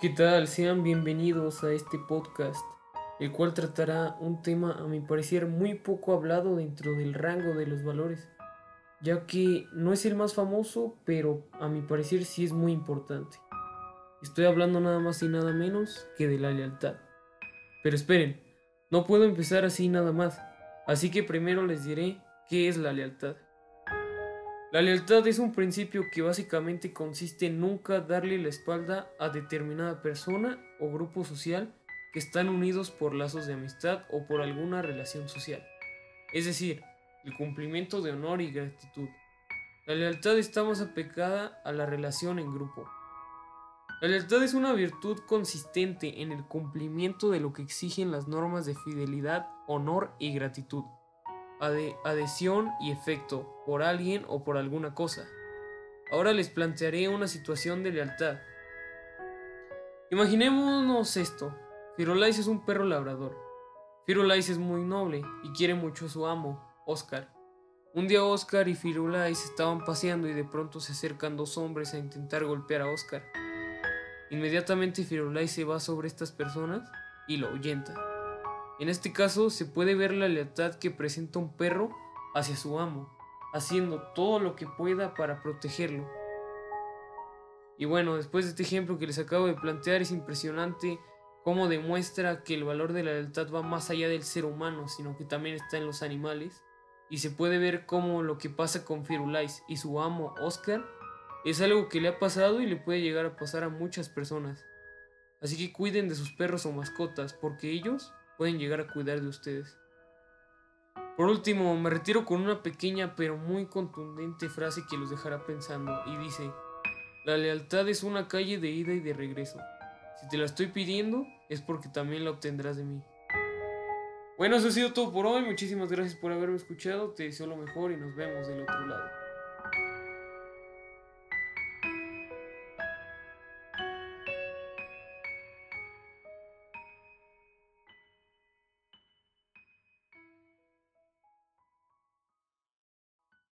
¿Qué tal? Sean bienvenidos a este podcast, el cual tratará un tema a mi parecer muy poco hablado dentro del rango de los valores, ya que no es el más famoso, pero a mi parecer sí es muy importante. Estoy hablando nada más y nada menos que de la lealtad. Pero esperen, no puedo empezar así nada más, así que primero les diré qué es la lealtad. La lealtad es un principio que básicamente consiste en nunca darle la espalda a determinada persona o grupo social que están unidos por lazos de amistad o por alguna relación social. Es decir, el cumplimiento de honor y gratitud. La lealtad está más apegada a la relación en grupo. La lealtad es una virtud consistente en el cumplimiento de lo que exigen las normas de fidelidad, honor y gratitud adhesión y efecto por alguien o por alguna cosa. Ahora les plantearé una situación de lealtad. Imaginémonos esto. Firulais es un perro labrador. Firulais es muy noble y quiere mucho a su amo, Oscar. Un día Oscar y Firulais estaban paseando y de pronto se acercan dos hombres a intentar golpear a Oscar. Inmediatamente Firulais se va sobre estas personas y lo ahuyenta. En este caso se puede ver la lealtad que presenta un perro hacia su amo, haciendo todo lo que pueda para protegerlo. Y bueno, después de este ejemplo que les acabo de plantear es impresionante cómo demuestra que el valor de la lealtad va más allá del ser humano, sino que también está en los animales. Y se puede ver cómo lo que pasa con Firulais y su amo Oscar es algo que le ha pasado y le puede llegar a pasar a muchas personas. Así que cuiden de sus perros o mascotas, porque ellos pueden llegar a cuidar de ustedes. Por último, me retiro con una pequeña pero muy contundente frase que los dejará pensando y dice, la lealtad es una calle de ida y de regreso. Si te la estoy pidiendo es porque también la obtendrás de mí. Bueno, eso ha sido todo por hoy. Muchísimas gracias por haberme escuchado. Te deseo lo mejor y nos vemos del otro lado.